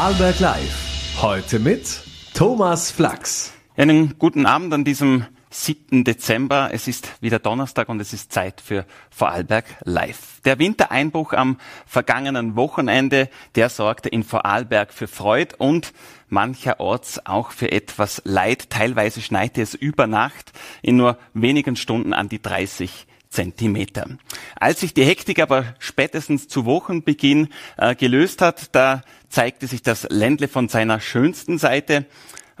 Vorarlberg Live. Heute mit Thomas Flachs. Einen guten Abend an diesem 7. Dezember. Es ist wieder Donnerstag und es ist Zeit für Vorarlberg Live. Der Wintereinbruch am vergangenen Wochenende, der sorgte in Vorarlberg für Freude und mancherorts auch für etwas Leid. Teilweise schneite es über Nacht in nur wenigen Stunden an die 30 Zentimeter. Als sich die Hektik aber spätestens zu Wochenbeginn äh, gelöst hat, da zeigte sich das Ländle von seiner schönsten Seite.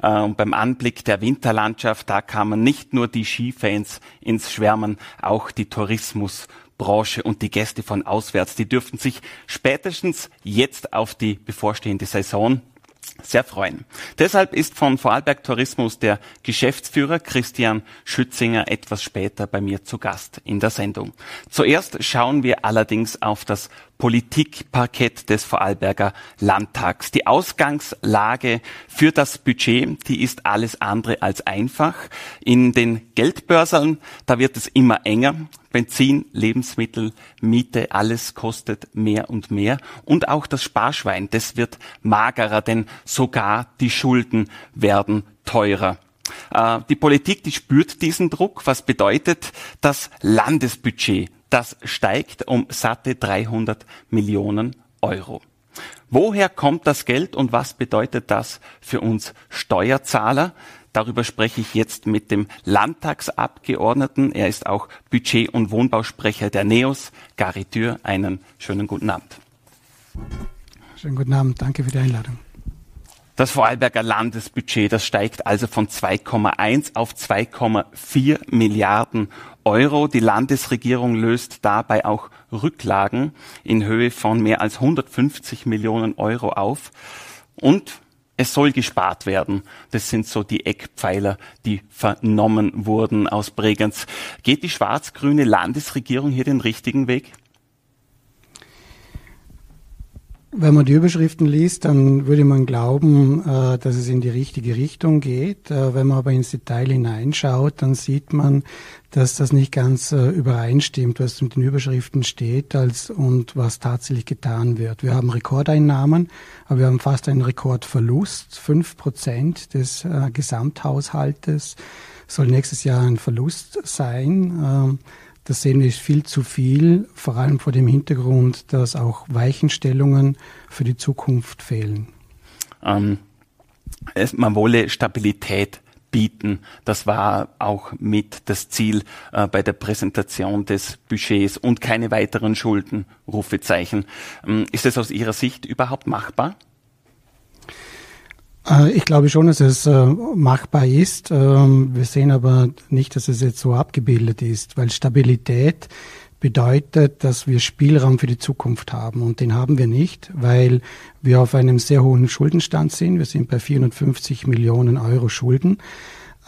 Äh, und beim Anblick der Winterlandschaft, da kamen nicht nur die Skifans ins Schwärmen, auch die Tourismusbranche und die Gäste von auswärts, die dürften sich spätestens jetzt auf die bevorstehende Saison sehr freuen. Deshalb ist von Vorarlberg Tourismus der Geschäftsführer Christian Schützinger etwas später bei mir zu Gast in der Sendung. Zuerst schauen wir allerdings auf das Politikparkett des Vorarlberger Landtags. Die Ausgangslage für das Budget, die ist alles andere als einfach. In den Geldbörseln, da wird es immer enger. Benzin, Lebensmittel, Miete, alles kostet mehr und mehr. Und auch das Sparschwein, das wird magerer, denn sogar die Schulden werden teurer. Äh, die Politik, die spürt diesen Druck. Was bedeutet das Landesbudget? Das steigt um satte 300 Millionen Euro. Woher kommt das Geld und was bedeutet das für uns Steuerzahler? Darüber spreche ich jetzt mit dem Landtagsabgeordneten. Er ist auch Budget- und Wohnbausprecher der NEOS, Gary Tür. Einen schönen guten Abend. Schönen guten Abend. Danke für die Einladung. Das Vorarlberger Landesbudget, das steigt also von 2,1 auf 2,4 Milliarden Euro. Die Landesregierung löst dabei auch Rücklagen in Höhe von mehr als 150 Millionen Euro auf. Und es soll gespart werden. Das sind so die Eckpfeiler, die vernommen wurden aus Bregenz. Geht die schwarz-grüne Landesregierung hier den richtigen Weg? Wenn man die Überschriften liest, dann würde man glauben, äh, dass es in die richtige Richtung geht. Äh, wenn man aber ins Detail hineinschaut, dann sieht man, dass das nicht ganz äh, übereinstimmt, was mit den Überschriften steht als, und was tatsächlich getan wird. Wir haben Rekordeinnahmen, aber wir haben fast einen Rekordverlust. Fünf Prozent des Gesamthaushaltes soll nächstes Jahr ein Verlust sein. Das sehen wir viel zu viel, vor allem vor dem Hintergrund, dass auch Weichenstellungen für die Zukunft fehlen. Ähm, man wolle Stabilität bieten. Das war auch mit das Ziel äh, bei der Präsentation des Budgets und keine weiteren Schulden, Rufezeichen. Ähm, ist es aus Ihrer Sicht überhaupt machbar? Äh, ich glaube schon, dass es äh, machbar ist. Ähm, wir sehen aber nicht, dass es jetzt so abgebildet ist, weil Stabilität bedeutet, dass wir Spielraum für die Zukunft haben. Und den haben wir nicht, weil wir auf einem sehr hohen Schuldenstand sind. Wir sind bei 450 Millionen Euro Schulden.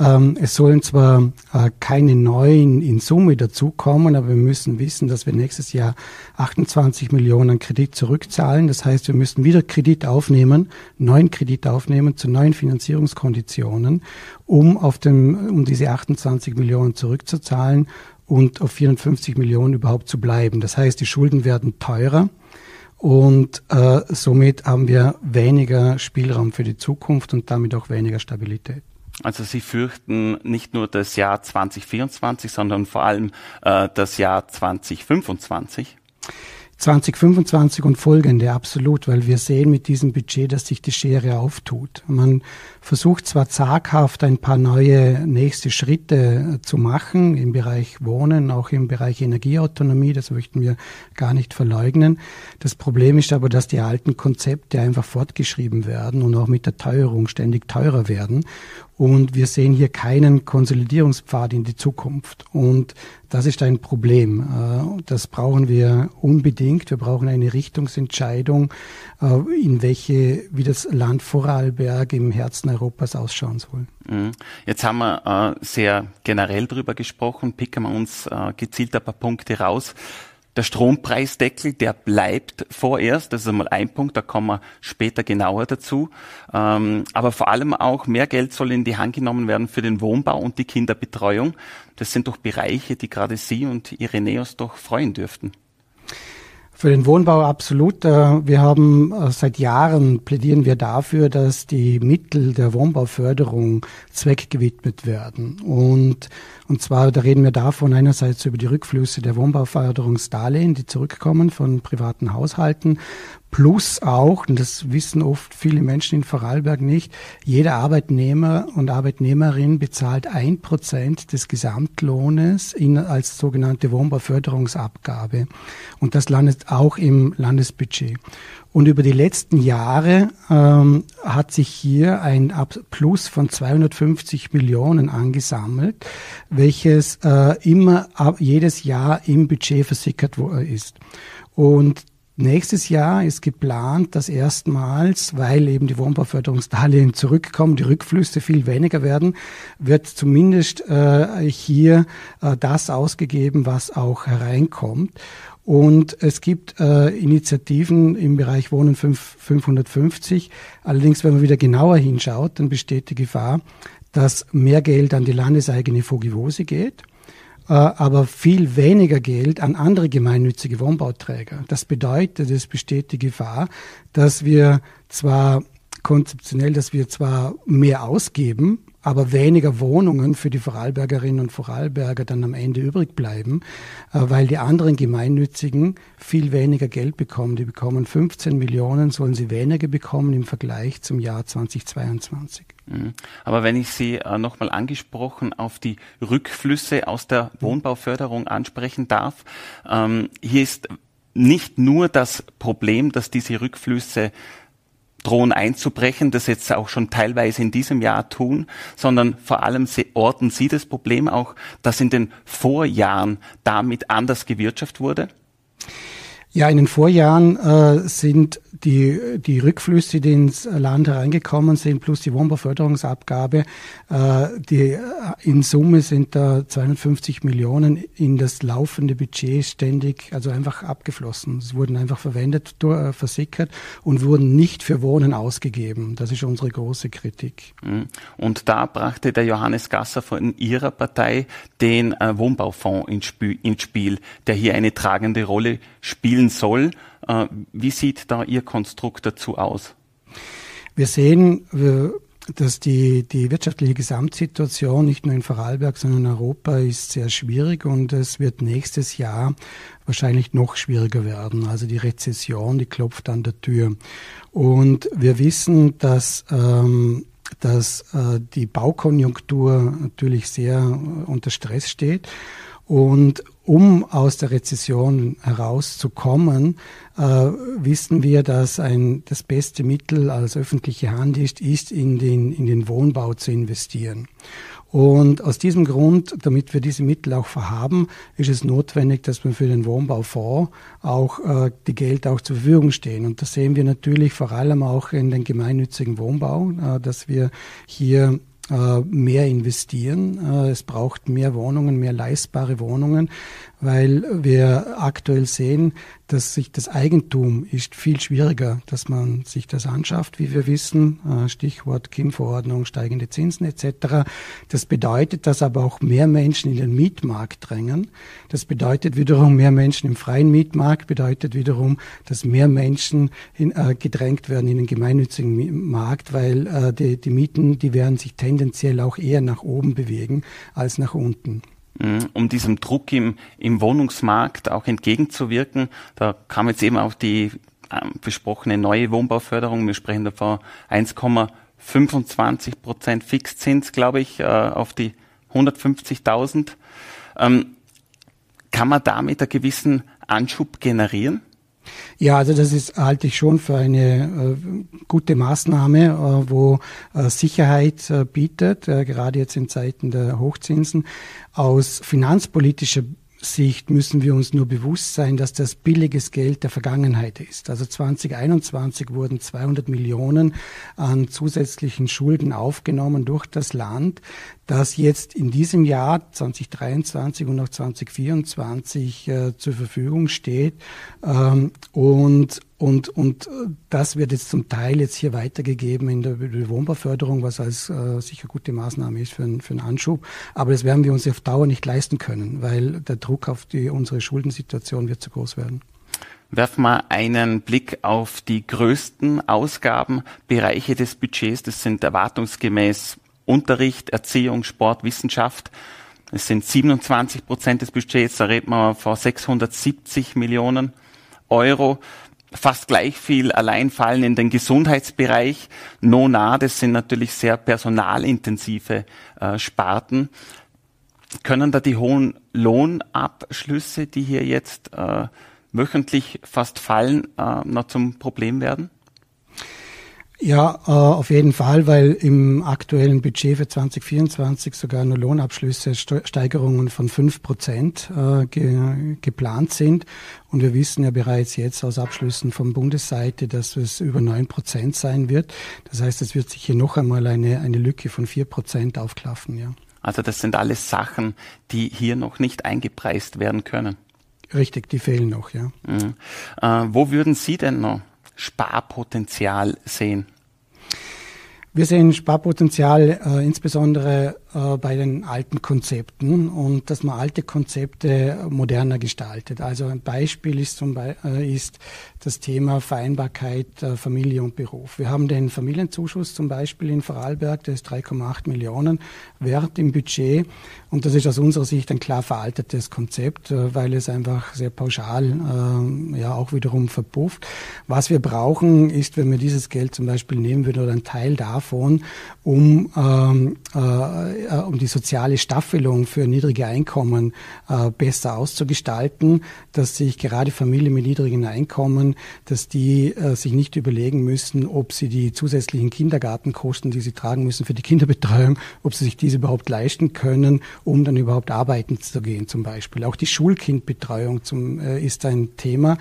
Ähm, es sollen zwar äh, keine neuen in Summe dazukommen, aber wir müssen wissen, dass wir nächstes Jahr 28 Millionen Kredit zurückzahlen. Das heißt, wir müssen wieder Kredit aufnehmen, neuen Kredit aufnehmen zu neuen Finanzierungskonditionen, um auf dem, um diese 28 Millionen zurückzuzahlen und auf 54 Millionen überhaupt zu bleiben. Das heißt, die Schulden werden teurer. Und äh, somit haben wir weniger Spielraum für die Zukunft und damit auch weniger Stabilität. Also Sie fürchten nicht nur das Jahr 2024, sondern vor allem äh, das Jahr 2025? 2025 und folgende, absolut, weil wir sehen mit diesem Budget, dass sich die Schere auftut. Man versucht zwar zaghaft ein paar neue nächste Schritte zu machen im Bereich Wohnen, auch im Bereich Energieautonomie, das möchten wir gar nicht verleugnen. Das Problem ist aber, dass die alten Konzepte einfach fortgeschrieben werden und auch mit der Teuerung ständig teurer werden. Und wir sehen hier keinen Konsolidierungspfad in die Zukunft. Und das ist ein Problem. Äh, das brauchen wir unbedingt. Wir brauchen eine Richtungsentscheidung, äh, in welche, wie das Land Vorarlberg im Herzen Europas ausschauen soll. Mhm. Jetzt haben wir äh, sehr generell darüber gesprochen, picken wir uns gezielt ein paar Punkte raus. Der Strompreisdeckel, der bleibt vorerst. Das ist einmal ein Punkt, da kommen wir später genauer dazu. Ähm, aber vor allem auch mehr Geld soll in die Hand genommen werden für den Wohnbau und die Kinderbetreuung. Das sind doch Bereiche, die gerade Sie und Ireneus doch freuen dürften. Für den Wohnbau absolut. Äh, wir haben äh, seit Jahren plädieren wir dafür, dass die Mittel der Wohnbauförderung zweckgewidmet werden. Und, und zwar, da reden wir davon einerseits über die Rückflüsse der Wohnbauförderungsdarlehen, die zurückkommen von privaten Haushalten, Plus auch, und das wissen oft viele Menschen in Vorarlberg nicht, jeder Arbeitnehmer und Arbeitnehmerin bezahlt ein Prozent des Gesamtlohnes in, als sogenannte Wohnbauförderungsabgabe. Und das landet auch im Landesbudget. Und über die letzten Jahre ähm, hat sich hier ein Plus von 250 Millionen angesammelt, welches äh, immer ab, jedes Jahr im Budget versickert ist. Und Nächstes Jahr ist geplant, dass erstmals, weil eben die Wohnbauförderungsdarlehen zurückkommen, die Rückflüsse viel weniger werden, wird zumindest äh, hier äh, das ausgegeben, was auch hereinkommt. Und es gibt äh, Initiativen im Bereich Wohnen 5, 550. Allerdings, wenn man wieder genauer hinschaut, dann besteht die Gefahr, dass mehr Geld an die landeseigene Fogivose geht äh, aber viel weniger Geld an andere gemeinnützige Wohnbauträger. Das bedeutet, es besteht die Gefahr, dass wir zwar konzeptionell, dass wir zwar mehr ausgeben, aber weniger Wohnungen für die Vorarlbergerinnen und Vorarlberger dann am Ende übrig bleiben, äh, weil die anderen Gemeinnützigen viel weniger Geld bekommen. Die bekommen 15 Millionen, sollen sie weniger bekommen im Vergleich zum Jahr 2022. Mhm. Aber wenn ich Sie äh, nochmal angesprochen auf die Rückflüsse aus der Wohnbauförderung ansprechen darf, ähm, hier ist nicht nur das Problem, dass diese Rückflüsse drohen einzubrechen, das jetzt auch schon teilweise in diesem Jahr tun, sondern vor allem orten Sie das Problem auch, dass in den Vorjahren damit anders gewirtschaftet wurde? Ja, in den Vorjahren äh, sind die, die Rückflüsse, die ins Land hereingekommen sind, plus die Wohnbauförderungsabgabe, äh, die, äh, in Summe sind da 250 Millionen in das laufende Budget ständig, also einfach abgeflossen. Sie wurden einfach verwendet, äh, versickert und wurden nicht für Wohnen ausgegeben. Das ist unsere große Kritik. Mhm. Und da brachte der Johannes Gasser von Ihrer Partei den äh, Wohnbaufonds ins Spiel, ins Spiel, der hier eine tragende Rolle spielt spielen soll. Äh, wie sieht da Ihr Konstrukt dazu aus? Wir sehen, dass die, die wirtschaftliche Gesamtsituation nicht nur in Vorarlberg, sondern in Europa ist sehr schwierig und es wird nächstes Jahr wahrscheinlich noch schwieriger werden. Also die Rezession, die klopft an der Tür. Und wir wissen, dass ähm, dass äh, die Baukonjunktur natürlich sehr unter Stress steht und um aus der Rezession herauszukommen, äh, wissen wir, dass ein, das beste Mittel als öffentliche Hand ist, ist in den, in den Wohnbau zu investieren. Und aus diesem Grund, damit wir diese Mittel auch verhaben, ist es notwendig, dass wir für den Wohnbaufonds auch äh, die Geld auch zur Verfügung stehen. Und das sehen wir natürlich vor allem auch in den gemeinnützigen Wohnbau, äh, dass wir hier mehr investieren. Äh, es braucht mehr Wohnungen, mehr leistbare Wohnungen, weil wir aktuell sehen, dass sich das Eigentum ist viel schwieriger, dass man sich das anschafft, wie wir wissen. Äh, Stichwort KIM-Verordnung, steigende Zinsen etc. Das bedeutet, dass aber auch mehr Menschen in den Mietmarkt drängen. Das bedeutet wiederum mehr Menschen im freien Mietmarkt, bedeutet wiederum, dass mehr Menschen in, äh, gedrängt werden in den gemeinnützigen Markt, weil äh, die, die Mieten, die werden sich tendenziell auch eher nach oben bewegen als nach unten. Mhm. um diesem Druck im, im Wohnungsmarkt auch entgegenzuwirken. Da kam jetzt eben auch die äh, besprochene neue Wohnbauförderung. Wir sprechen davon 1,25 Prozent Fixzins, glaube ich, äh, auf die 150.000. Ähm, kann man damit einen gewissen Anschub generieren? Ja, also das ist halte ich schon für eine äh, gute Maßnahme, äh, wo äh, Sicherheit äh, bietet, äh, gerade jetzt in Zeiten der Hochzinsen. Aus finanzpolitischer Sicht müssen wir uns nur bewusst sein, dass das billiges Geld der Vergangenheit ist. Also 2021 wurden 200 Millionen an zusätzlichen Schulden aufgenommen durch das Land, das jetzt in diesem Jahr 2023 und auch 2024 äh, zur Verfügung steht. Ähm, und und, und das wird jetzt zum Teil jetzt hier weitergegeben in der Wohnbauförderung, was als äh, sicher gute Maßnahme ist für, für einen Anschub. Aber das werden wir uns auf Dauer nicht leisten können, weil der Druck auf die, unsere Schuldensituation wird zu groß werden. Werfen wir einen Blick auf die größten Ausgabenbereiche des Budgets. Das sind erwartungsgemäß Unterricht, Erziehung, Sport, Wissenschaft. Es sind 27 Prozent des Budgets, da reden wir von 670 Millionen Euro. Fast gleich viel allein fallen in den Gesundheitsbereich. Nona, das sind natürlich sehr personalintensive äh, Sparten. Können da die hohen Lohnabschlüsse, die hier jetzt äh, wöchentlich fast fallen, äh, noch zum Problem werden? Ja, äh, auf jeden Fall, weil im aktuellen Budget für 2024 sogar nur Lohnabschlüsse Steigerungen von fünf Prozent äh, ge geplant sind. Und wir wissen ja bereits jetzt aus Abschlüssen von Bundesseite, dass es über neun Prozent sein wird. Das heißt, es wird sich hier noch einmal eine, eine Lücke von vier Prozent aufklaffen, ja. Also das sind alles Sachen, die hier noch nicht eingepreist werden können. Richtig, die fehlen noch, ja. Mhm. Äh, wo würden Sie denn noch Sparpotenzial sehen? Wir sehen Sparpotenzial äh, insbesondere äh, bei den alten Konzepten und dass man alte Konzepte moderner gestaltet. Also ein Beispiel ist, zum Be äh, ist das Thema Vereinbarkeit äh, Familie und Beruf. Wir haben den Familienzuschuss zum Beispiel in Vorarlberg, der ist 3,8 Millionen wert im Budget und das ist aus unserer Sicht ein klar veraltetes Konzept, weil es einfach sehr pauschal ja auch wiederum verpufft. Was wir brauchen, ist, wenn wir dieses Geld zum Beispiel nehmen würden oder einen Teil davon, um ähm, äh, äh, um die soziale Staffelung für niedrige Einkommen äh, besser auszugestalten, dass sich gerade Familien mit niedrigen Einkommen, dass die äh, sich nicht überlegen müssen, ob sie die zusätzlichen Kindergartenkosten, die sie tragen müssen für die Kinderbetreuung, ob sie sich diese überhaupt leisten können, um dann überhaupt arbeiten zu gehen zum Beispiel. Auch die Schulkindbetreuung zum, äh, ist ein Thema.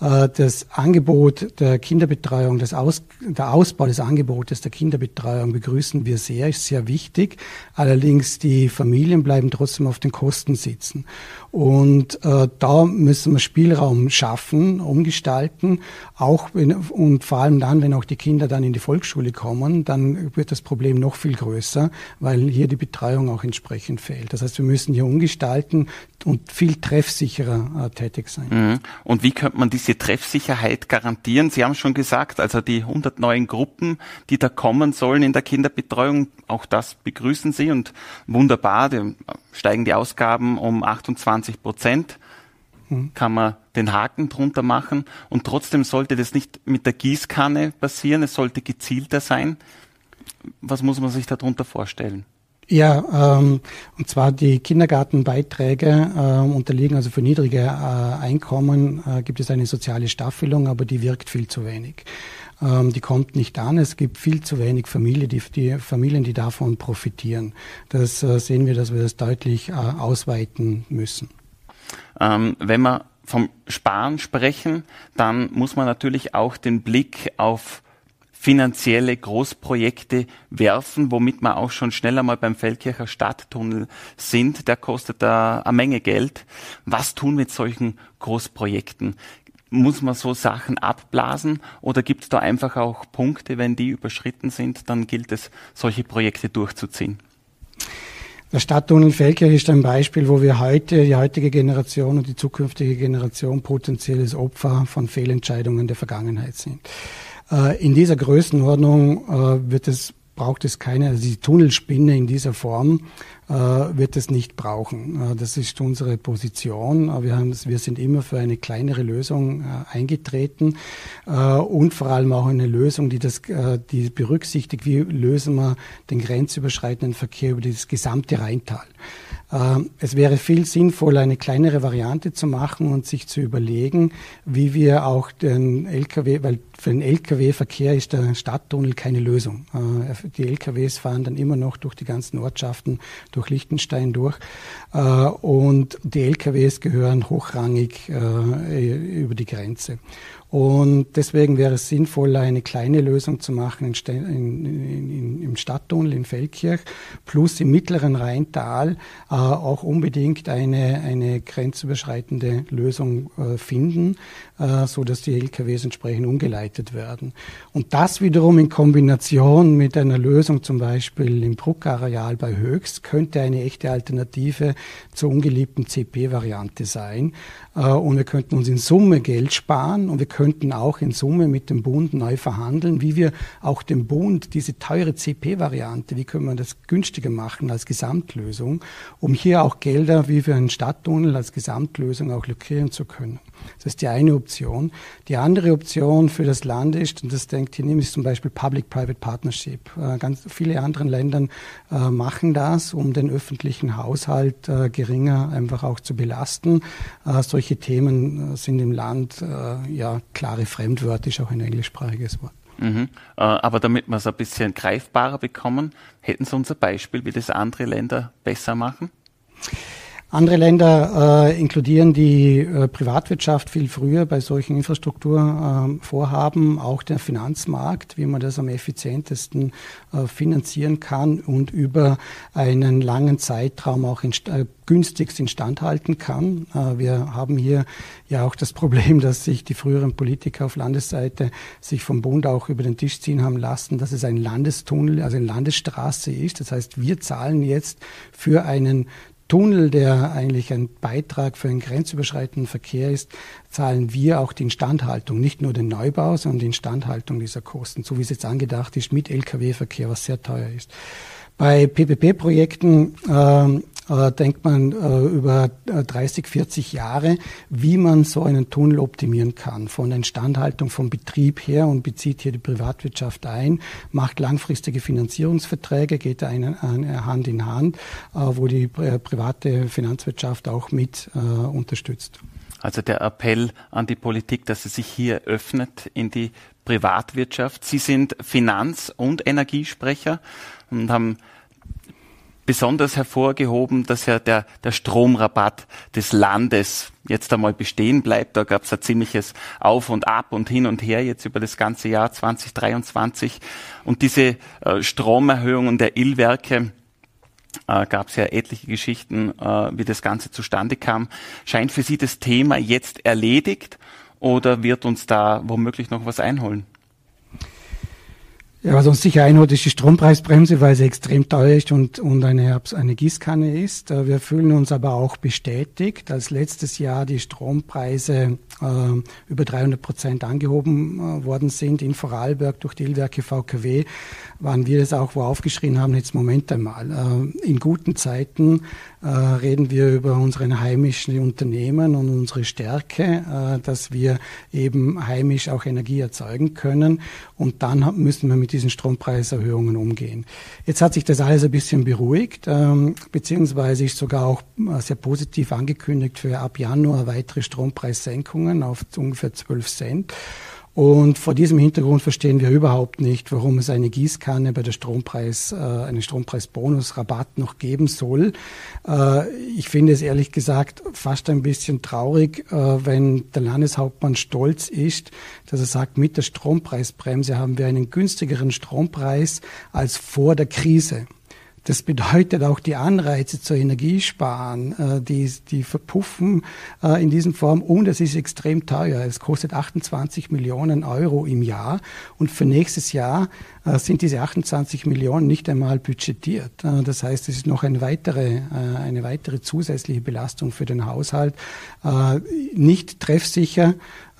Äh, das Angebot der Kinderbetreuung, das Aus, der Ausbau des Angebotes der Kinderbetreuung begrüßen wir sehr, ist sehr wichtig. Allerdings die Familien bleiben trotzdem auf den Kosten sitzen. Und äh, da müssen wir Spielraum schaffen, umgestalten, auch wenn, und vor allem dann, wenn auch die Kinder dann in die Volksschule kommen, dann wird das Problem noch viel größer, weil hier die Betreuung auch entsprechend fehlt. Das heißt, wir müssen hier umgestalten und viel treffsicherer äh, tätig sein. Mhm. Und wie könnte man diese Treffsicherheit garantieren? Sie haben schon gesagt, also die 100 neuen Gruppen, die da kommen sollen in der Kinderbetreuung, auch das begrüßen Sie und wunderbar, die, steigen die Ausgaben um 28 20 Prozent hm. kann man den Haken drunter machen und trotzdem sollte das nicht mit der Gießkanne passieren, es sollte gezielter sein. Was muss man sich darunter vorstellen? Ja, ähm, und zwar die Kindergartenbeiträge äh, unterliegen also für niedrige äh, Einkommen äh, gibt es eine soziale Staffelung, aber die wirkt viel zu wenig. Ähm, die kommt nicht an. Es gibt viel zu wenig Familie, die, die Familien, die davon profitieren. Das äh, sehen wir, dass wir das deutlich äh, ausweiten müssen. Ähm, wenn wir vom Sparen sprechen, dann muss man natürlich auch den Blick auf finanzielle Großprojekte werfen, womit wir auch schon schneller mal beim Feldkircher Stadttunnel sind. Der kostet da eine Menge Geld. Was tun mit solchen Großprojekten? Muss man so Sachen abblasen oder gibt es da einfach auch Punkte, wenn die überschritten sind, dann gilt es, solche Projekte durchzuziehen? Der Stadttunnel Feldkirch ist ein Beispiel, wo wir heute, die heutige Generation und die zukünftige Generation potenzielles Opfer von Fehlentscheidungen der Vergangenheit sind. Äh, in dieser Größenordnung äh, wird es braucht es keine, also die Tunnelspinne in dieser Form wird es nicht brauchen. Äh, das ist unsere Position. Äh, wir, haben, wir sind immer für eine kleinere Lösung äh, eingetreten äh, und vor allem auch eine Lösung, die das, äh, die berücksichtigt, wie lösen wir den grenzüberschreitenden Verkehr über das gesamte Rheintal. Es wäre viel sinnvoller, eine kleinere Variante zu machen und sich zu überlegen, wie wir auch den Lkw, weil für den Lkw-Verkehr ist der Stadttunnel keine Lösung. Äh, die Lkws fahren dann immer noch durch die ganzen Ortschaften, durch Liechtenstein durch. Äh, und die Lkws gehören hochrangig äh, über die Grenze. Und deswegen wäre es sinnvoller, eine kleine Lösung zu machen in, in, in, im Stadttunnel in Feldkirch, plus im mittleren Rheintal äh, auch unbedingt eine, eine grenzüberschreitende Lösung äh, finden, äh, so dass die LKWs entsprechend umgeleitet werden. Und das wiederum in Kombination mit einer Lösung zum Beispiel im Bruckareal bei Höchst könnte eine echte Alternative zur ungeliebten CP-Variante sein. Äh, und wir könnten uns in Summe Geld sparen und wir könnten auch in Summe mit dem Bund neu verhandeln, wie wir auch dem Bund diese teure CP-Variante, wie können wir das günstiger machen als Gesamtlösung, um hier auch Gelder wie für einen Stadttunnel als Gesamtlösung auch lukrieren zu können. Das ist die eine Option. Die andere Option für das Land ist, und das denkt hier nämlich zum Beispiel Public-Private Partnership. Äh, ganz viele andere Länder äh, machen das, um den öffentlichen Haushalt geringer einfach auch zu belasten. Solche Themen äh, sind im Land äh, ja klare Fremdwörter, ist auch ein englischsprachiges Wort. Mhm. Äh, aber damit wir es ein bisschen greifbarer bekommen, hätten Sie uns ein Beispiel, wie das andere Länder besser machen? Andere Länder äh, inkludieren die äh, Privatwirtschaft viel früher bei solchen Infrastrukturvorhaben, äh, auch der Finanzmarkt, wie man das am effizientesten äh, finanzieren kann und über einen langen Zeitraum auch in, äh, günstigst instand halten kann. Äh, wir haben hier ja auch das Problem, dass sich die früheren Politiker auf Landesseite sich vom Bund auch über den Tisch ziehen haben lassen, dass es ein Landestunnel, also eine Landesstraße ist. Das heißt, wir zahlen jetzt für einen Tunnel, der eigentlich ein Beitrag für einen grenzüberschreitenden Verkehr ist, zahlen wir auch die Instandhaltung, nicht nur den Neubau, sondern die Instandhaltung dieser Kosten, so wie es jetzt angedacht ist, mit Lkw-Verkehr, was sehr teuer ist. Bei PPP-Projekten äh, äh, denkt man äh, über 30, äh, 40 Jahre, wie man so einen Tunnel optimieren kann. Von der Instandhaltung vom Betrieb her und bezieht hier die Privatwirtschaft ein, macht langfristige Finanzierungsverträge, geht Hand in Hand, wo die private Finanzwirtschaft auch mit unterstützt. Also der Appell an die Politik, dass sie sich hier öffnet in die Privatwirtschaft. Sie sind Finanz- und Energiesprecher und haben besonders hervorgehoben, dass ja der, der Stromrabatt des Landes jetzt einmal bestehen bleibt. Da gab es ein ziemliches Auf und Ab und hin und her jetzt über das ganze Jahr 2023. Und diese äh, Stromerhöhungen der Illwerke, äh, gab es ja etliche Geschichten, äh, wie das Ganze zustande kam. Scheint für Sie das Thema jetzt erledigt oder wird uns da womöglich noch was einholen? Ja, was uns sicher einholt, ist die Strompreisbremse, weil sie extrem teuer ist und, und eine, eine Gießkanne ist. Äh, wir fühlen uns aber auch bestätigt, als letztes Jahr die Strompreise äh, über 300 Prozent angehoben äh, worden sind in Vorarlberg durch die Illwerke VKW, waren wir das auch, wo aufgeschrien haben, jetzt Moment einmal. Äh, in guten Zeiten reden wir über unsere heimischen Unternehmen und unsere Stärke, äh, dass wir eben heimisch auch Energie erzeugen können. Und dann müssen wir mit diesen Strompreiserhöhungen umgehen. Jetzt hat sich das alles ein bisschen beruhigt, ähm, beziehungsweise ist sogar auch äh, sehr positiv angekündigt für ab Januar weitere Strompreissenkungen auf ungefähr 12 Cent. Und vor diesem Hintergrund verstehen wir überhaupt nicht, warum es eine Gießkanne bei der Strompreis, äh, einen Strompreisbonusrabatt noch geben soll. Äh, ich finde es ehrlich gesagt fast ein bisschen traurig, äh, wenn der Landeshauptmann stolz ist, dass er sagt, mit der Strompreisbremse haben wir einen günstigeren Strompreis als vor der Krise. Das bedeutet auch die Anreize zur Energiesparen, äh, die, die verpuffen äh, in diesem Form und es ist extrem teuer. Es kostet 28 Millionen Euro im Jahr und für nächstes Jahr äh, sind diese 28 Millionen nicht einmal budgetiert. das heißt, es ist noch eine weitere, eine weitere zusätzliche Belastung für den Haushalt. nicht treffsicher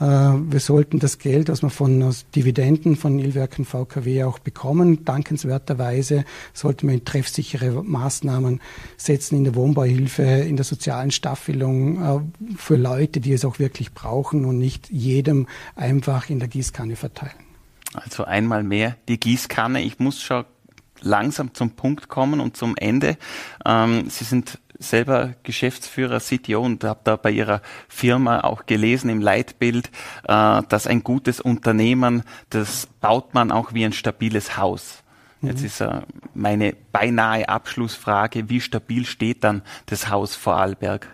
wir sollten das Geld, das wir von Dividenden von Ilwerken VKW auch bekommen, dankenswerterweise sollten wir in treffsichere Maßnahmen setzen in der Wohnbauhilfe, in der sozialen Staffelung äh, für Leute, die es auch wirklich brauchen und nicht jedem einfach in der Gießkanne verteilen. Also einmal mehr die Gießkanne. Ich muss schon langsam zum Punkt kommen und zum Ende. Ähm, Sie sind selber Geschäftsführer, CTO und habe da bei Ihrer Firma auch gelesen im Leitbild, äh, dass ein gutes Unternehmen, das baut man auch wie ein stabiles Haus. Mhm. Jetzt ist äh, meine beinahe Abschlussfrage, wie stabil steht dann das Haus Vorarlberg?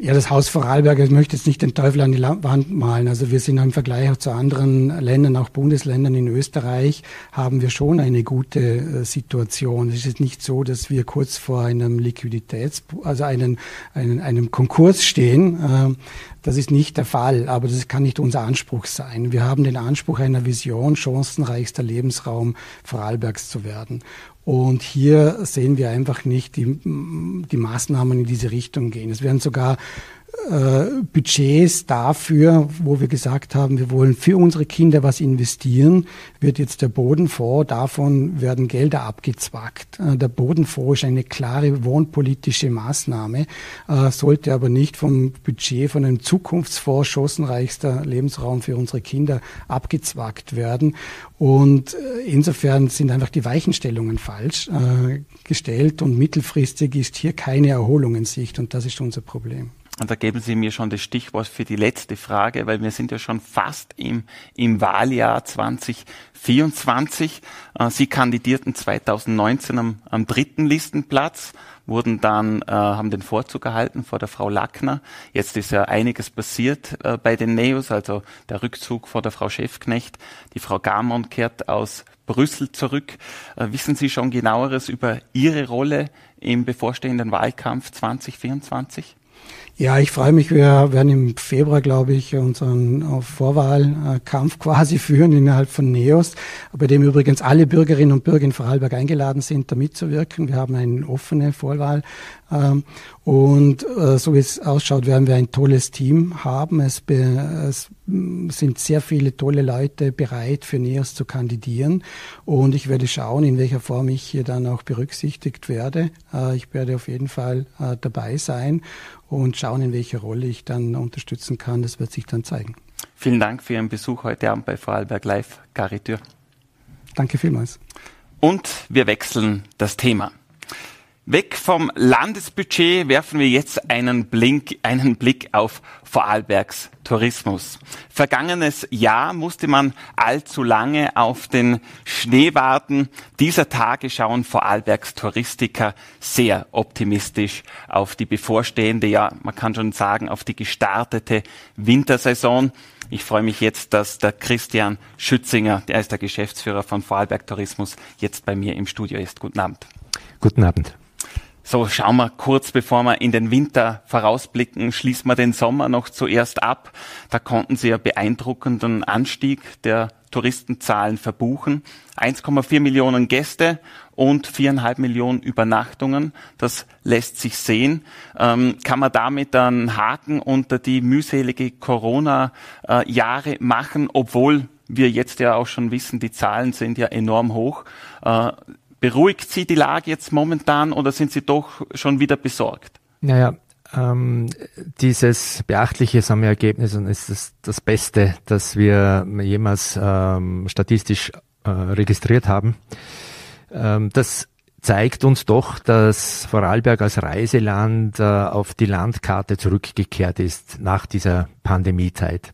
Ja, das Haus Vorarlberg, ich möchte jetzt nicht den Teufel an die Wand malen. Also wir sind im Vergleich zu anderen Ländern, auch Bundesländern in Österreich, haben wir schon eine gute äh, Situation. Es ist nicht so, dass wir kurz vor einem Liquiditäts, also einen, einen, einem Konkurs stehen. Äh, das ist nicht der Fall, aber das kann nicht unser Anspruch sein. Wir haben den Anspruch einer Vision, chancenreichster Lebensraum Vorarlbergs zu werden. Und hier sehen wir einfach nicht die, die Maßnahmen in diese Richtung gehen. Es werden sogar Budgets dafür, wo wir gesagt haben, wir wollen für unsere Kinder was investieren, wird jetzt der Bodenfonds, davon werden Gelder abgezwackt. Äh, der Bodenfonds ist eine klare wohnpolitische Maßnahme, äh, sollte aber nicht vom Budget von einem Zukunftsfonds chancenreichster Lebensraum für unsere Kinder abgezwackt werden. Und äh, insofern sind einfach die Weichenstellungen falsch äh, gestellt und mittelfristig ist hier keine Erholung in Sicht und das ist unser Problem. Und da geben Sie mir schon das Stichwort für die letzte Frage, weil wir sind ja schon fast im, im Wahljahr 2024. Äh, Sie kandidierten 2019 am, am dritten Listenplatz, wurden dann, äh, haben den Vorzug erhalten vor der Frau Lackner. Jetzt ist ja einiges passiert äh, bei den Neos, also der Rückzug vor der Frau Chefknecht. Die Frau Garmon kehrt aus Brüssel zurück. Äh, wissen Sie schon genaueres über Ihre Rolle im bevorstehenden Wahlkampf 2024? Ja, ich freue mich. Wir werden im Februar, glaube ich, unseren äh, Vorwahlkampf quasi führen innerhalb von NEOS, bei dem übrigens alle Bürgerinnen und Bürger in Vorarlberg eingeladen sind, da mitzuwirken. Wir haben eine offene Vorwahl und äh, so wie es ausschaut, werden wir ein tolles Team haben. Es, es, sind sehr viele tolle Leute bereit, für NEOS zu kandidieren. Und ich werde schauen, in welcher Form ich hier dann auch berücksichtigt werde. Äh, ich werde auf jeden Fall äh, dabei sein und schauen, in welcher Rolle ich dann unterstützen kann. Das wird sich dann zeigen. Vielen Dank für Ihren Besuch heute Abend bei Vorarlberg Live. Garitür. Danke vielmals. Und wir wechseln das Thema. Weg vom Landesbudget werfen wir jetzt einen Blick, einen Blick auf Vorarlbergs Tourismus. Vergangenes Jahr musste man allzu lange auf den Schnee warten. Dieser Tage schauen Vorarlbergs Touristiker sehr optimistisch auf die bevorstehende, ja, man kann schon sagen, auf die gestartete Wintersaison. Ich freue mich jetzt, dass der Christian Schützinger, der ist der Geschäftsführer von Vorarlberg Tourismus, jetzt bei mir im Studio ist. Guten Abend. Guten Abend. So, schauen wir kurz, bevor wir in den Winter vorausblicken, schließen wir den Sommer noch zuerst ab. Da konnten Sie ja beeindruckenden Anstieg der Touristenzahlen verbuchen. 1,4 Millionen Gäste und viereinhalb Millionen Übernachtungen. Das lässt sich sehen. Ähm, kann man damit einen Haken unter die mühselige Corona-Jahre machen, obwohl wir jetzt ja auch schon wissen, die Zahlen sind ja enorm hoch. Äh, Beruhigt Sie die Lage jetzt momentan oder sind Sie doch schon wieder besorgt? Naja, ähm, dieses beachtliche Sammelergebnis ist das, das Beste, das wir jemals ähm, statistisch äh, registriert haben. Ähm, das zeigt uns doch, dass Vorarlberg als Reiseland äh, auf die Landkarte zurückgekehrt ist nach dieser Pandemiezeit.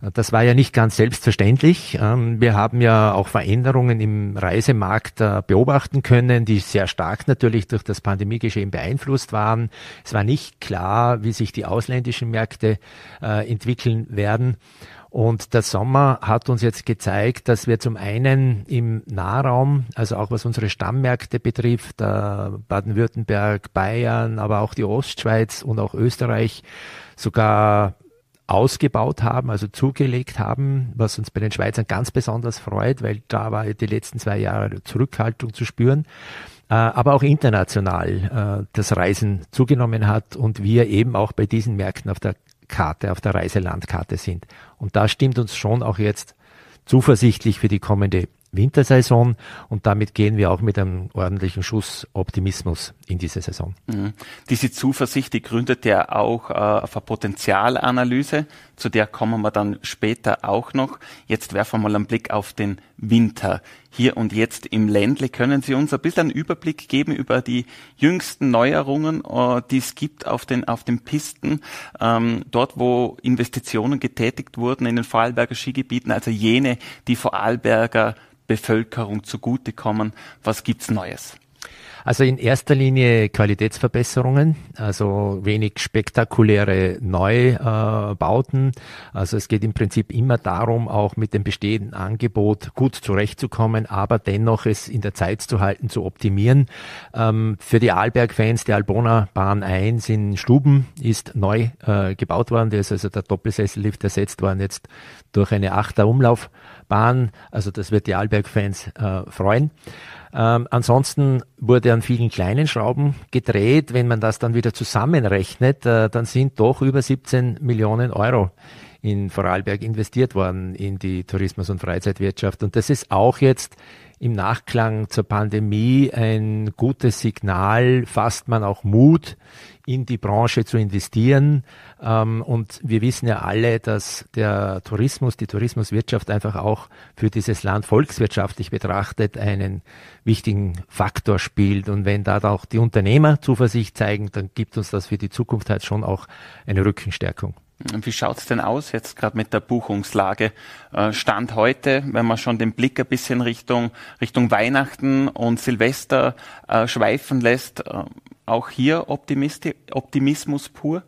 Das war ja nicht ganz selbstverständlich. Ähm, wir haben ja auch Veränderungen im Reisemarkt äh, beobachten können, die sehr stark natürlich durch das Pandemiegeschehen beeinflusst waren. Es war nicht klar, wie sich die ausländischen Märkte äh, entwickeln werden. Und der Sommer hat uns jetzt gezeigt, dass wir zum einen im Nahraum, also auch was unsere Stammmärkte betrifft, äh, Baden-Württemberg, Bayern, aber auch die Ostschweiz und auch Österreich sogar ausgebaut haben, also zugelegt haben, was uns bei den Schweizern ganz besonders freut, weil da war die letzten zwei Jahre Zurückhaltung zu spüren, äh, aber auch international äh, das Reisen zugenommen hat und wir eben auch bei diesen Märkten auf der Karte, auf der Reiselandkarte sind. Und da stimmt uns schon auch jetzt zuversichtlich für die kommende Wintersaison und damit gehen wir auch mit einem ordentlichen Schuss Optimismus in diese Saison. Mhm. Diese Zuversicht, die gründet ja auch äh, auf eine Potenzialanalyse, zu der kommen wir dann später auch noch. Jetzt werfen wir mal einen Blick auf den Winter. Hier und jetzt im Ländle können Sie uns ein bisschen einen Überblick geben über die jüngsten Neuerungen, äh, die es gibt auf den, auf den Pisten, ähm, dort wo Investitionen getätigt wurden in den Vorarlberger Skigebieten, also jene, die Vorarlberger Bevölkerung zugutekommen. Was gibt's Neues? Also in erster Linie Qualitätsverbesserungen, also wenig spektakuläre Neubauten. Also es geht im Prinzip immer darum, auch mit dem bestehenden Angebot gut zurechtzukommen, aber dennoch es in der Zeit zu halten, zu optimieren. Ähm, für die Arlberg-Fans, die Albona Bahn 1 in Stuben ist neu äh, gebaut worden. Da ist also der Doppelsessellift ersetzt worden jetzt durch eine Achter-Umlaufbahn. Also das wird die Arlberg-Fans äh, freuen. Ähm, ansonsten wurde an vielen kleinen Schrauben gedreht. Wenn man das dann wieder zusammenrechnet, äh, dann sind doch über 17 Millionen Euro in Vorarlberg investiert worden in die Tourismus- und Freizeitwirtschaft. Und das ist auch jetzt im Nachklang zur Pandemie ein gutes Signal, fasst man auch Mut, in die Branche zu investieren. Ähm, und wir wissen ja alle, dass der Tourismus, die Tourismuswirtschaft einfach auch für dieses Land volkswirtschaftlich betrachtet einen wichtigen Faktor spielt. Und wenn da auch die Unternehmer Zuversicht zeigen, dann gibt uns das für die Zukunft halt schon auch eine Rückenstärkung. Wie schaut's denn aus jetzt gerade mit der Buchungslage? Äh, Stand heute, wenn man schon den Blick ein bisschen Richtung, Richtung Weihnachten und Silvester äh, schweifen lässt, äh, auch hier Optimismus pur?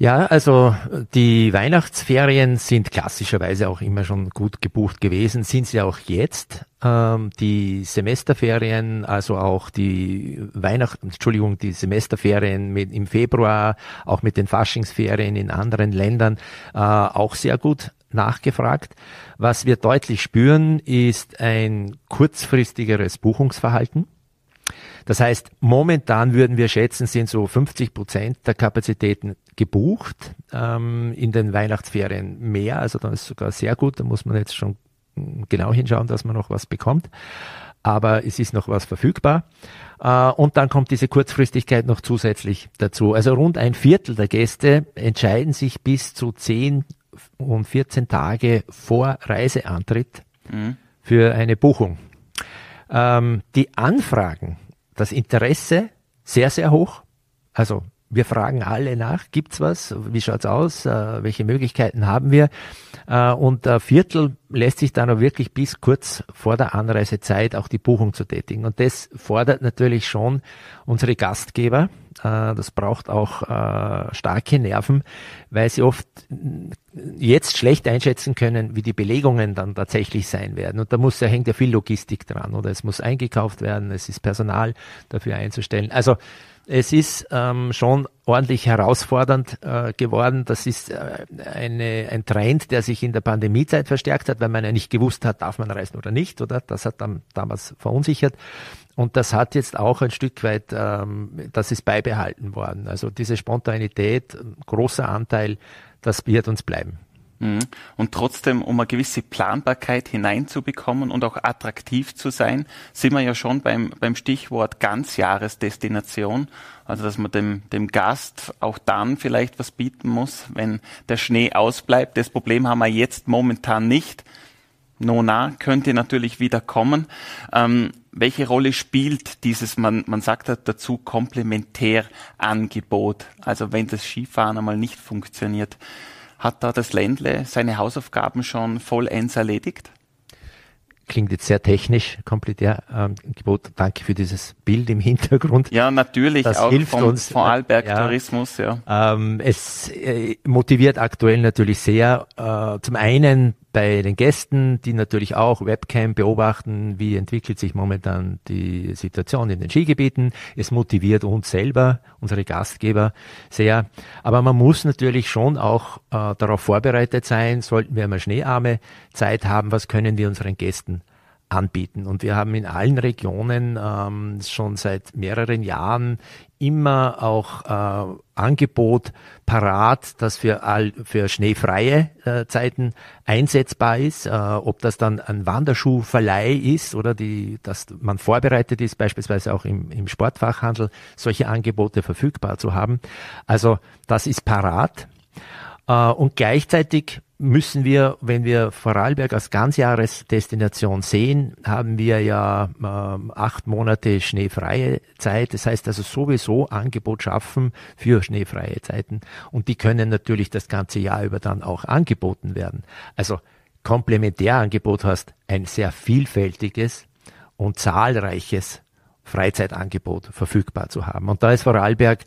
Ja, also die Weihnachtsferien sind klassischerweise auch immer schon gut gebucht gewesen, sind sie auch jetzt. Ähm, die Semesterferien, also auch die Weihnachten, Entschuldigung, die Semesterferien mit, im Februar, auch mit den Faschingsferien in anderen Ländern, äh, auch sehr gut nachgefragt. Was wir deutlich spüren, ist ein kurzfristigeres Buchungsverhalten. Das heißt, momentan würden wir schätzen, sind so 50 Prozent der Kapazitäten gebucht, ähm, in den Weihnachtsferien mehr. Also dann ist sogar sehr gut. Da muss man jetzt schon genau hinschauen, dass man noch was bekommt. Aber es ist noch was verfügbar. Äh, und dann kommt diese Kurzfristigkeit noch zusätzlich dazu. Also rund ein Viertel der Gäste entscheiden sich bis zu 10 und 14 Tage vor Reiseantritt mhm. für eine Buchung. Ähm, die Anfragen das Interesse sehr, sehr hoch. Also wir fragen alle nach, gibt's was? Wie schaut's aus? Äh, welche Möglichkeiten haben wir? Äh, und ein Viertel lässt sich dann auch wirklich bis kurz vor der Anreisezeit auch die Buchung zu tätigen. Und das fordert natürlich schon unsere Gastgeber. Äh, das braucht auch äh, starke Nerven, weil sie oft jetzt schlecht einschätzen können, wie die Belegungen dann tatsächlich sein werden. Und da muss, da hängt ja viel Logistik dran oder es muss eingekauft werden, es ist Personal dafür einzustellen. Also es ist ähm, schon ordentlich herausfordernd äh, geworden. Das ist äh, eine, ein Trend, der sich in der Pandemiezeit verstärkt hat, weil man ja nicht gewusst hat, darf man reisen oder nicht, oder? Das hat dann damals verunsichert. Und das hat jetzt auch ein Stück weit, ähm, das ist beibehalten worden. Also diese Spontanität, großer Anteil, das wird uns bleiben. Mhm. Und trotzdem, um eine gewisse Planbarkeit hineinzubekommen und auch attraktiv zu sein, sind wir ja schon beim, beim Stichwort Ganzjahresdestination. Also, dass man dem, dem Gast auch dann vielleicht was bieten muss, wenn der Schnee ausbleibt. Das Problem haben wir jetzt momentan nicht. Nona könnte natürlich wieder kommen. Ähm, welche Rolle spielt dieses, man, man sagt dazu, Komplementärangebot? Also wenn das Skifahren einmal nicht funktioniert, hat da das Ländle seine Hausaufgaben schon vollends erledigt? Klingt jetzt sehr technisch, komplettär ähm, Gebot. Danke für dieses Bild im Hintergrund. Ja, natürlich, das auch hilft vom, uns, vom Arlberg ja, Tourismus. Ja. Ähm, es äh, motiviert aktuell natürlich sehr. Äh, zum einen bei den Gästen, die natürlich auch Webcam beobachten, wie entwickelt sich momentan die Situation in den Skigebieten. Es motiviert uns selber, unsere Gastgeber sehr. Aber man muss natürlich schon auch äh, darauf vorbereitet sein, sollten wir einmal schneearme Zeit haben, was können wir unseren Gästen anbieten. Und wir haben in allen Regionen ähm, schon seit mehreren Jahren immer auch äh, Angebot parat, das für, all, für schneefreie äh, Zeiten einsetzbar ist. Äh, ob das dann ein Wanderschuhverleih ist oder die, dass man vorbereitet ist, beispielsweise auch im, im Sportfachhandel solche Angebote verfügbar zu haben. Also das ist parat. Äh, und gleichzeitig müssen wir, wenn wir Vorarlberg als Ganzjahresdestination sehen, haben wir ja äh, acht Monate schneefreie Zeit. Das heißt also sowieso Angebot schaffen für schneefreie Zeiten. Und die können natürlich das ganze Jahr über dann auch angeboten werden. Also Komplementärangebot hast ein sehr vielfältiges und zahlreiches Freizeitangebot verfügbar zu haben. Und da ist Vorarlberg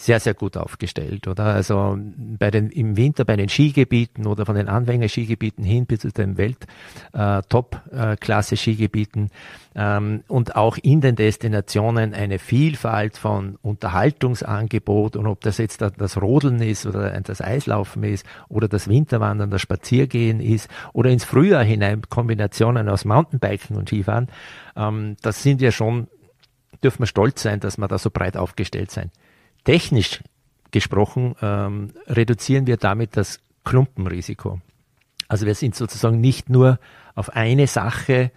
sehr, sehr gut aufgestellt, oder? Also bei den, im Winter bei den Skigebieten oder von den Anfänger-Skigebieten hin bis zu den Welt-Top-Klasse-Skigebieten äh, ähm, und auch in den Destinationen eine Vielfalt von Unterhaltungsangebot und ob das jetzt das Rodeln ist oder das Eislaufen ist oder das Winterwandern, das Spaziergehen ist oder ins Frühjahr hinein Kombinationen aus Mountainbiken und Skifahren, ähm, das sind ja schon, dürfen wir stolz sein, dass wir da so breit aufgestellt sind. Technisch gesprochen ähm, reduzieren wir damit das Klumpenrisiko. Also wir sind sozusagen nicht nur auf eine Sache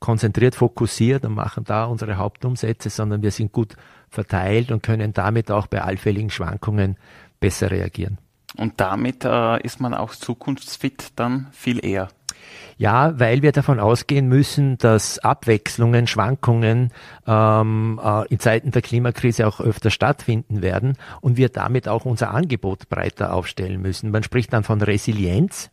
konzentriert, fokussiert und machen da unsere Hauptumsätze, sondern wir sind gut verteilt und können damit auch bei allfälligen Schwankungen besser reagieren. Und damit äh, ist man auch zukunftsfit dann viel eher. Ja, weil wir davon ausgehen müssen, dass Abwechslungen, Schwankungen ähm, äh, in Zeiten der Klimakrise auch öfter stattfinden werden und wir damit auch unser Angebot breiter aufstellen müssen. Man spricht dann von Resilienz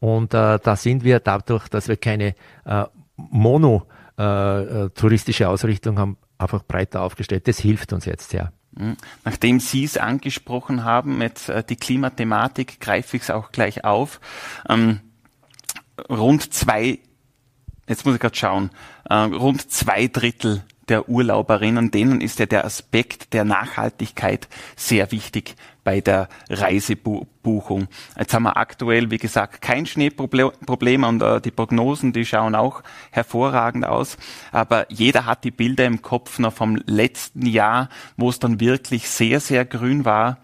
und äh, da sind wir dadurch, dass wir keine äh, mono äh, äh Ausrichtung haben, einfach breiter aufgestellt. Das hilft uns jetzt sehr. Hm. Nachdem Sie es angesprochen haben, jetzt äh, die Klimathematik, greife ich es auch gleich auf. Ähm, rund zwei, jetzt muss ich gerade schauen, äh, rund zwei Drittel der Urlauberinnen, denen ist ja der Aspekt der Nachhaltigkeit sehr wichtig bei der Reisebuchung. Jetzt haben wir aktuell, wie gesagt, kein Schneeproblem und äh, die Prognosen, die schauen auch hervorragend aus. Aber jeder hat die Bilder im Kopf noch vom letzten Jahr, wo es dann wirklich sehr, sehr grün war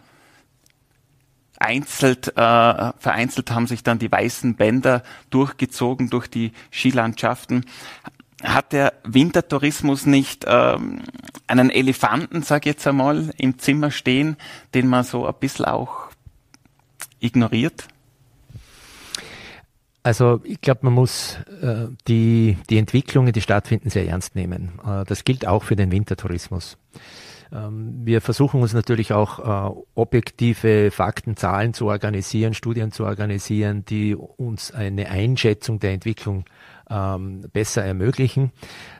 einzelt, äh, vereinzelt haben sich dann die weißen Bänder durchgezogen durch die Skilandschaften. Hat der Wintertourismus nicht ähm, einen Elefanten, sag ich jetzt einmal, im Zimmer stehen, den man so ein bisschen auch ignoriert? Also ich glaube, man muss äh, die, die Entwicklungen, die stattfinden, sehr ernst nehmen. Äh, das gilt auch für den Wintertourismus. Ähm, wir versuchen uns natürlich auch äh, objektive Fakten, Zahlen zu organisieren, Studien zu organisieren, die uns eine Einschätzung der Entwicklung ähm, besser ermöglichen.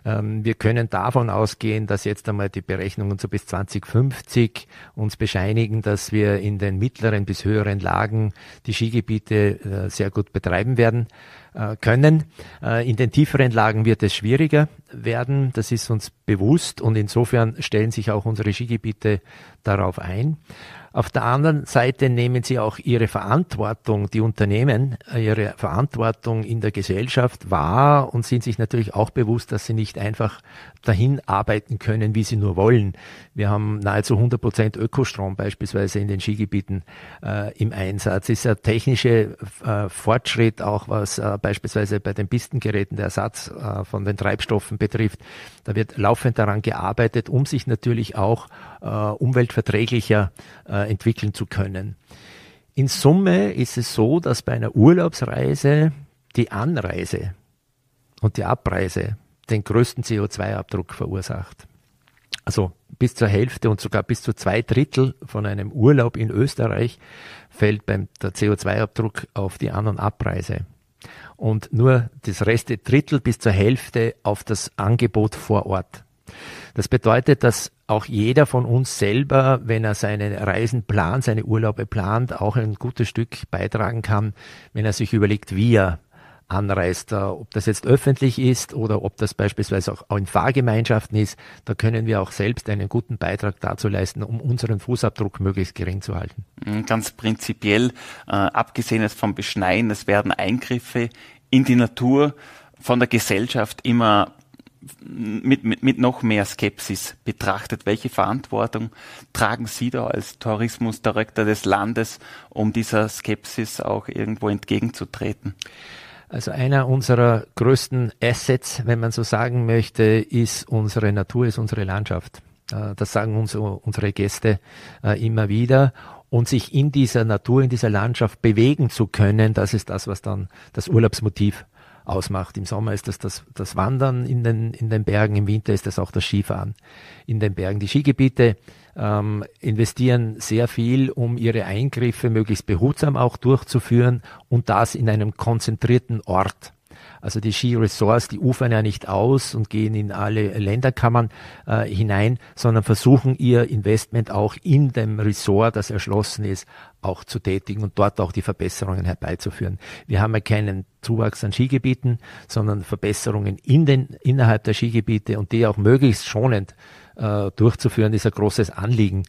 Ähm, wir können davon ausgehen, dass jetzt einmal die Berechnungen so bis 2050 uns bescheinigen, dass wir in den mittleren bis höheren Lagen die Skigebiete äh, sehr gut betreiben werden äh, können. Äh, in den tieferen Lagen wird es schwieriger werden, das ist uns bewusst und insofern stellen sich auch unsere Skigebiete darauf ein. Auf der anderen Seite nehmen sie auch ihre Verantwortung, die Unternehmen, äh, ihre Verantwortung in der Gesellschaft wahr und sind sich natürlich auch bewusst, dass sie nicht einfach dahin arbeiten können, wie sie nur wollen. Wir haben nahezu 100 Prozent Ökostrom beispielsweise in den Skigebieten äh, im Einsatz. Ist ja technische äh, Fortschritt auch, was äh, beispielsweise bei den Pistengeräten der Ersatz äh, von den Treibstoffen betrifft. Da wird laufend daran gearbeitet, um sich natürlich auch äh, umweltverträglicher äh, entwickeln zu können. In Summe ist es so, dass bei einer Urlaubsreise die Anreise und die Abreise den größten CO2-Abdruck verursacht. Also bis zur Hälfte und sogar bis zu zwei Drittel von einem Urlaub in Österreich fällt beim der CO2-Abdruck auf die An- und Abreise. Und nur das Reste Drittel bis zur Hälfte auf das Angebot vor Ort. Das bedeutet, dass auch jeder von uns selber, wenn er seine Reisen plant, seine Urlaube plant, auch ein gutes Stück beitragen kann, wenn er sich überlegt, wie er anreist. Ob das jetzt öffentlich ist oder ob das beispielsweise auch in Fahrgemeinschaften ist, da können wir auch selbst einen guten Beitrag dazu leisten, um unseren Fußabdruck möglichst gering zu halten. Mhm, ganz prinzipiell, äh, abgesehen vom Beschneien, es werden Eingriffe in die Natur von der Gesellschaft immer mit, mit, mit noch mehr Skepsis betrachtet. Welche Verantwortung tragen Sie da als Tourismusdirektor des Landes, um dieser Skepsis auch irgendwo entgegenzutreten? Also einer unserer größten Assets, wenn man so sagen möchte, ist unsere Natur, ist unsere Landschaft. Äh, das sagen uns unsere Gäste äh, immer wieder. Und sich in dieser Natur, in dieser Landschaft bewegen zu können, das ist das, was dann das Urlaubsmotiv ausmacht. Im Sommer ist das, das das Wandern in den, in den Bergen, im Winter ist das auch das Skifahren in den Bergen. Die Skigebiete ähm, investieren sehr viel, um ihre Eingriffe möglichst behutsam auch durchzuführen und das in einem konzentrierten Ort. Also die Skiresorts, die ufern ja nicht aus und gehen in alle Länderkammern äh, hinein, sondern versuchen ihr Investment auch in dem Resort, das erschlossen ist, auch zu tätigen und dort auch die Verbesserungen herbeizuführen. Wir haben ja keinen Zuwachs an Skigebieten, sondern Verbesserungen in den, innerhalb der Skigebiete und die auch möglichst schonend äh, durchzuführen, ist ein großes Anliegen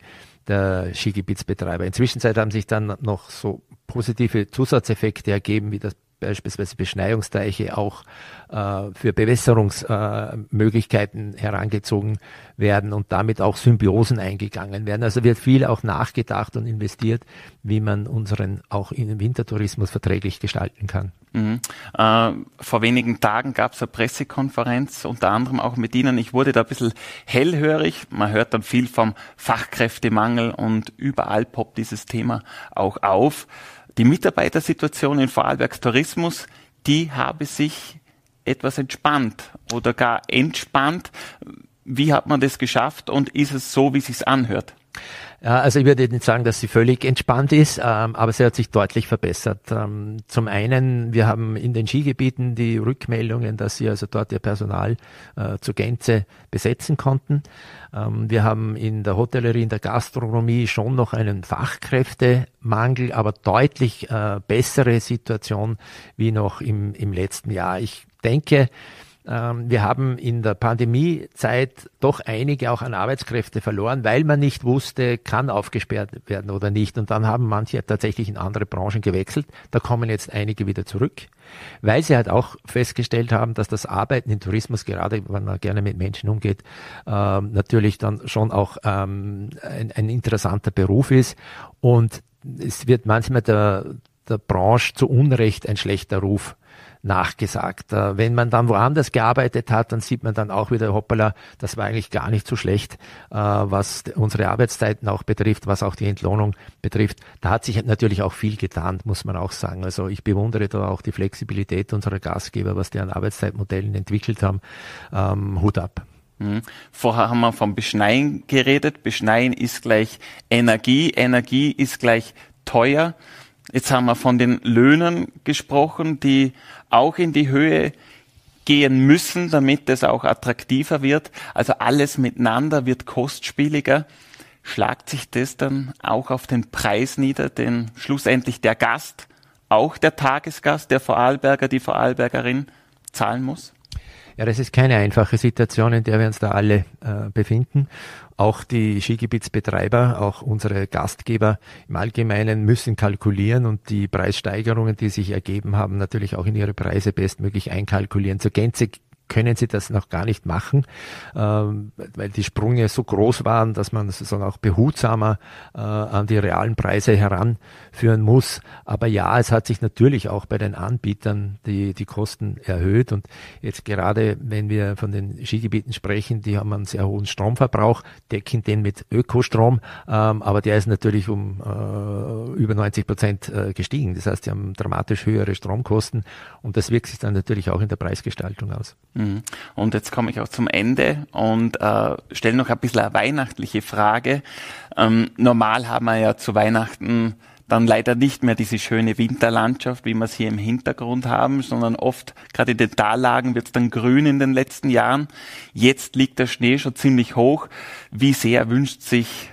der Skigebietsbetreiber. Inzwischen haben sich dann noch so positive Zusatzeffekte ergeben, wie das beispielsweise Beschneiungsteiche auch äh, für Bewässerungsmöglichkeiten äh, herangezogen werden und damit auch Symbiosen eingegangen werden. Also wird viel auch nachgedacht und investiert, wie man unseren auch in den Wintertourismus verträglich gestalten kann. Mhm. Äh, vor wenigen Tagen gab es eine Pressekonferenz, unter anderem auch mit Ihnen. Ich wurde da ein bisschen hellhörig. Man hört dann viel vom Fachkräftemangel und überall poppt dieses Thema auch auf. Die Mitarbeitersituation in Vorarlbergs Tourismus, die habe sich etwas entspannt oder gar entspannt. Wie hat man das geschafft und ist es so, wie es sich anhört? Also ich würde nicht sagen, dass sie völlig entspannt ist, ähm, aber sie hat sich deutlich verbessert. Ähm, zum einen, wir haben in den Skigebieten die Rückmeldungen, dass sie also dort ihr Personal äh, zur Gänze besetzen konnten. Ähm, wir haben in der Hotellerie, in der Gastronomie schon noch einen Fachkräftemangel, aber deutlich äh, bessere Situation wie noch im, im letzten Jahr. Ich denke, wir haben in der Pandemiezeit doch einige auch an Arbeitskräfte verloren, weil man nicht wusste, kann aufgesperrt werden oder nicht. Und dann haben manche tatsächlich in andere Branchen gewechselt. Da kommen jetzt einige wieder zurück, weil sie halt auch festgestellt haben, dass das Arbeiten im Tourismus, gerade wenn man gerne mit Menschen umgeht, ähm, natürlich dann schon auch ähm, ein, ein interessanter Beruf ist. Und es wird manchmal der, der Branche zu Unrecht ein schlechter Ruf nachgesagt. Äh, wenn man dann woanders gearbeitet hat, dann sieht man dann auch wieder, hoppala, das war eigentlich gar nicht so schlecht, äh, was unsere Arbeitszeiten auch betrifft, was auch die Entlohnung betrifft. Da hat sich natürlich auch viel getan, muss man auch sagen. Also ich bewundere da auch die Flexibilität unserer Gastgeber, was die an Arbeitszeitmodellen entwickelt haben. Ähm, Hut ab. Mhm. Vorher haben wir vom Beschneien geredet. Beschneien ist gleich Energie. Energie ist gleich teuer. Jetzt haben wir von den Löhnen gesprochen, die auch in die Höhe gehen müssen, damit es auch attraktiver wird. Also alles miteinander wird kostspieliger. Schlagt sich das dann auch auf den Preis nieder, den schlussendlich der Gast, auch der Tagesgast, der Vorarlberger, die Vorarlbergerin zahlen muss? Ja, das ist keine einfache Situation, in der wir uns da alle äh, befinden. Auch die Skigebietsbetreiber, auch unsere Gastgeber im Allgemeinen müssen kalkulieren und die Preissteigerungen, die sich ergeben haben, natürlich auch in ihre Preise bestmöglich einkalkulieren. Zur Gänze können sie das noch gar nicht machen, ähm, weil die Sprünge so groß waren, dass man sozusagen auch behutsamer äh, an die realen Preise heranführen muss. Aber ja, es hat sich natürlich auch bei den Anbietern die, die Kosten erhöht. Und jetzt gerade, wenn wir von den Skigebieten sprechen, die haben einen sehr hohen Stromverbrauch, decken den mit Ökostrom, ähm, aber der ist natürlich um äh, über 90 Prozent äh, gestiegen. Das heißt, die haben dramatisch höhere Stromkosten und das wirkt sich dann natürlich auch in der Preisgestaltung aus. Mhm. Und jetzt komme ich auch zum Ende und äh, stelle noch ein bisschen eine weihnachtliche Frage. Ähm, normal haben wir ja zu Weihnachten dann leider nicht mehr diese schöne Winterlandschaft, wie wir es hier im Hintergrund haben, sondern oft, gerade in den Tallagen, wird es dann grün in den letzten Jahren. Jetzt liegt der Schnee schon ziemlich hoch. Wie sehr wünscht sich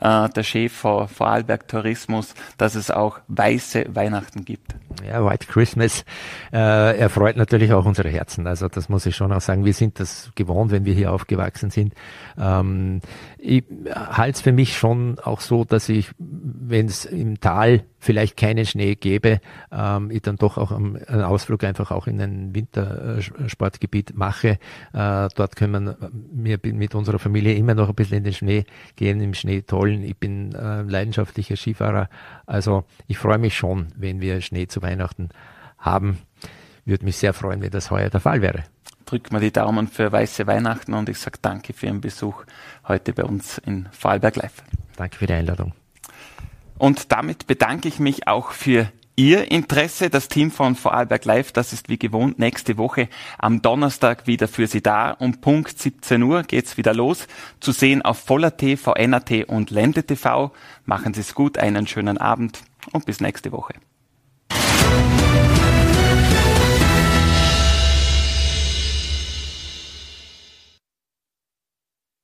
äh, der Chef von Vorarlberg Tourismus, dass es auch weiße Weihnachten gibt. Ja, White Christmas äh, erfreut natürlich auch unsere Herzen. Also das muss ich schon auch sagen. Wir sind das gewohnt, wenn wir hier aufgewachsen sind. Ähm, ich halte es für mich schon auch so, dass ich, wenn es im Tal vielleicht keinen Schnee gäbe, ähm, ich dann doch auch einen Ausflug einfach auch in ein Wintersportgebiet mache. Äh, dort können wir mit unserer Familie immer noch ein bisschen in den Schnee gehen, im Schnee tollen. Ich bin äh, leidenschaftlicher Skifahrer. Also ich freue mich schon, wenn wir Schnee zu Weihnachten haben. Würde mich sehr freuen, wenn das heuer der Fall wäre. Drückt mal die Daumen für weiße Weihnachten und ich sage danke für Ihren Besuch heute bei uns in Vorarlberg Live. Danke für die Einladung. Und damit bedanke ich mich auch für Ihr Interesse. Das Team von Vorarlberg Live, das ist wie gewohnt nächste Woche am Donnerstag wieder für Sie da. Um Punkt 17 Uhr geht's wieder los. Zu sehen auf Voller TV, NAT und Lende TV. Machen Sie es gut, einen schönen Abend und bis nächste Woche.